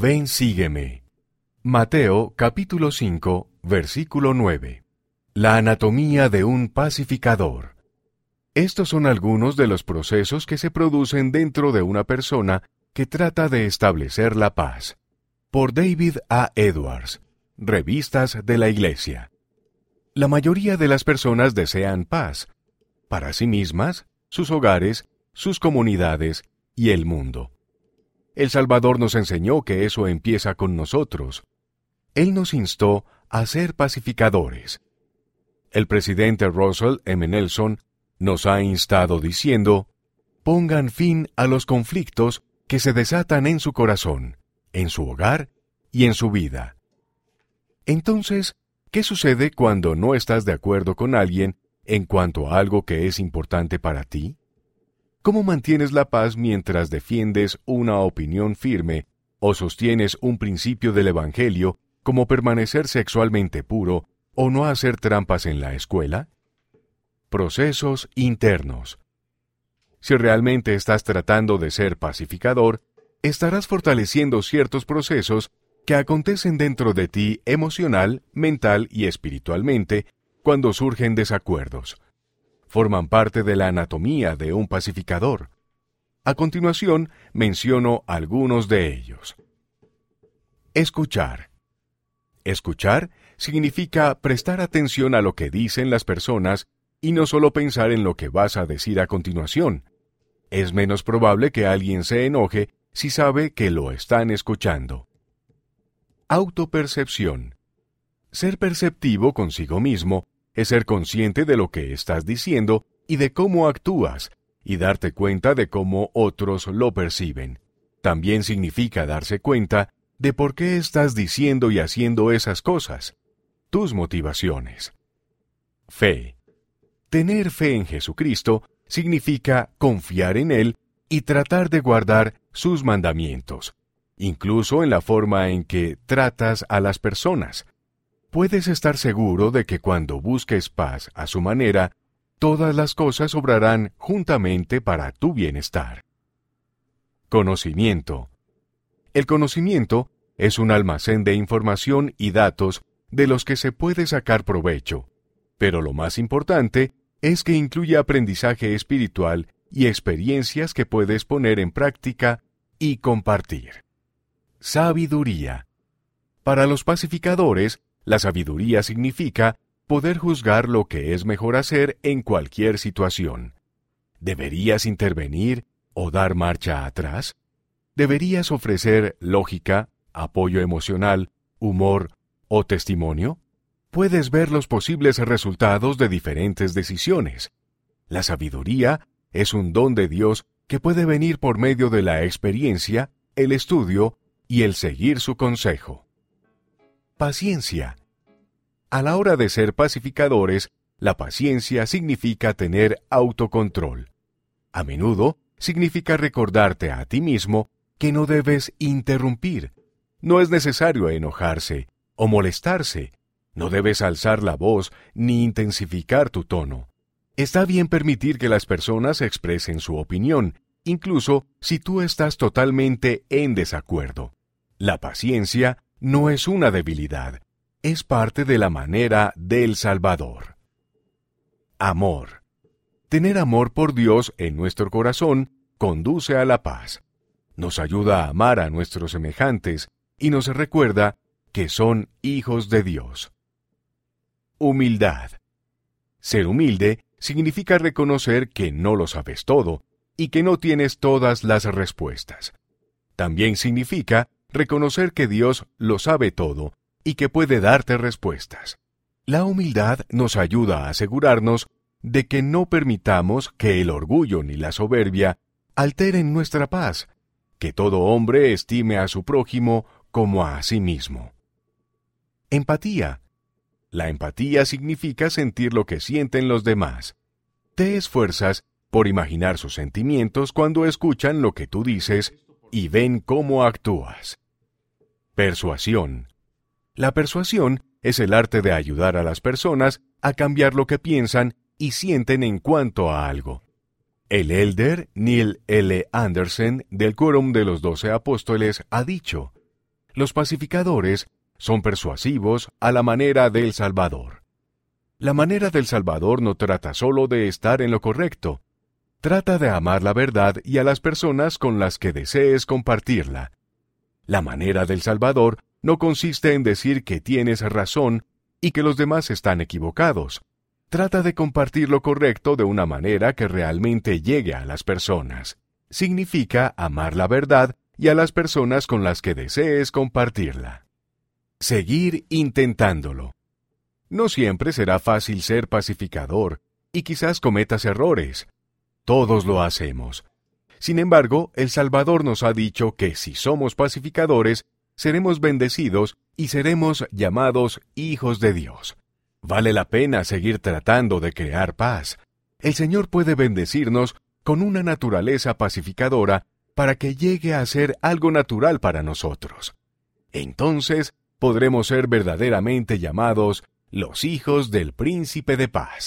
Ven, sígueme. Mateo capítulo 5, versículo 9. La anatomía de un pacificador. Estos son algunos de los procesos que se producen dentro de una persona que trata de establecer la paz. Por David A. Edwards, Revistas de la Iglesia. La mayoría de las personas desean paz, para sí mismas, sus hogares, sus comunidades y el mundo. El Salvador nos enseñó que eso empieza con nosotros. Él nos instó a ser pacificadores. El presidente Russell M. Nelson nos ha instado diciendo, pongan fin a los conflictos que se desatan en su corazón, en su hogar y en su vida. Entonces, ¿qué sucede cuando no estás de acuerdo con alguien en cuanto a algo que es importante para ti? ¿Cómo mantienes la paz mientras defiendes una opinión firme o sostienes un principio del Evangelio como permanecer sexualmente puro o no hacer trampas en la escuela? Procesos internos. Si realmente estás tratando de ser pacificador, estarás fortaleciendo ciertos procesos que acontecen dentro de ti emocional, mental y espiritualmente cuando surgen desacuerdos. Forman parte de la anatomía de un pacificador. A continuación, menciono algunos de ellos. Escuchar. Escuchar significa prestar atención a lo que dicen las personas y no solo pensar en lo que vas a decir a continuación. Es menos probable que alguien se enoje si sabe que lo están escuchando. Autopercepción. Ser perceptivo consigo mismo es ser consciente de lo que estás diciendo y de cómo actúas, y darte cuenta de cómo otros lo perciben. También significa darse cuenta de por qué estás diciendo y haciendo esas cosas, tus motivaciones. Fe. Tener fe en Jesucristo significa confiar en Él y tratar de guardar sus mandamientos, incluso en la forma en que tratas a las personas. Puedes estar seguro de que cuando busques paz a su manera, todas las cosas obrarán juntamente para tu bienestar. Conocimiento. El conocimiento es un almacén de información y datos de los que se puede sacar provecho, pero lo más importante es que incluye aprendizaje espiritual y experiencias que puedes poner en práctica y compartir. Sabiduría. Para los pacificadores, la sabiduría significa poder juzgar lo que es mejor hacer en cualquier situación. ¿Deberías intervenir o dar marcha atrás? ¿Deberías ofrecer lógica, apoyo emocional, humor o testimonio? puedes ver los posibles resultados de diferentes decisiones. La sabiduría es un don de Dios que puede venir por medio de la experiencia, el estudio y el seguir su consejo. Paciencia. A la hora de ser pacificadores, la paciencia significa tener autocontrol. A menudo significa recordarte a ti mismo que no debes interrumpir. No es necesario enojarse o molestarse no debes alzar la voz ni intensificar tu tono. Está bien permitir que las personas expresen su opinión, incluso si tú estás totalmente en desacuerdo. La paciencia no es una debilidad, es parte de la manera del Salvador. Amor. Tener amor por Dios en nuestro corazón conduce a la paz. Nos ayuda a amar a nuestros semejantes y nos recuerda que son hijos de Dios. Humildad. Ser humilde significa reconocer que no lo sabes todo y que no tienes todas las respuestas. También significa reconocer que Dios lo sabe todo y que puede darte respuestas. La humildad nos ayuda a asegurarnos de que no permitamos que el orgullo ni la soberbia alteren nuestra paz, que todo hombre estime a su prójimo como a sí mismo. Empatía la empatía significa sentir lo que sienten los demás. Te esfuerzas por imaginar sus sentimientos cuando escuchan lo que tú dices y ven cómo actúas. Persuasión. La persuasión es el arte de ayudar a las personas a cambiar lo que piensan y sienten en cuanto a algo. El elder Neil L. Anderson del Quórum de los Doce Apóstoles ha dicho, Los pacificadores son persuasivos a la manera del Salvador. La manera del Salvador no trata solo de estar en lo correcto, trata de amar la verdad y a las personas con las que desees compartirla. La manera del Salvador no consiste en decir que tienes razón y que los demás están equivocados. Trata de compartir lo correcto de una manera que realmente llegue a las personas. Significa amar la verdad y a las personas con las que desees compartirla. Seguir intentándolo. No siempre será fácil ser pacificador, y quizás cometas errores. Todos lo hacemos. Sin embargo, el Salvador nos ha dicho que si somos pacificadores, seremos bendecidos y seremos llamados hijos de Dios. Vale la pena seguir tratando de crear paz. El Señor puede bendecirnos con una naturaleza pacificadora para que llegue a ser algo natural para nosotros. Entonces podremos ser verdaderamente llamados los hijos del príncipe de paz.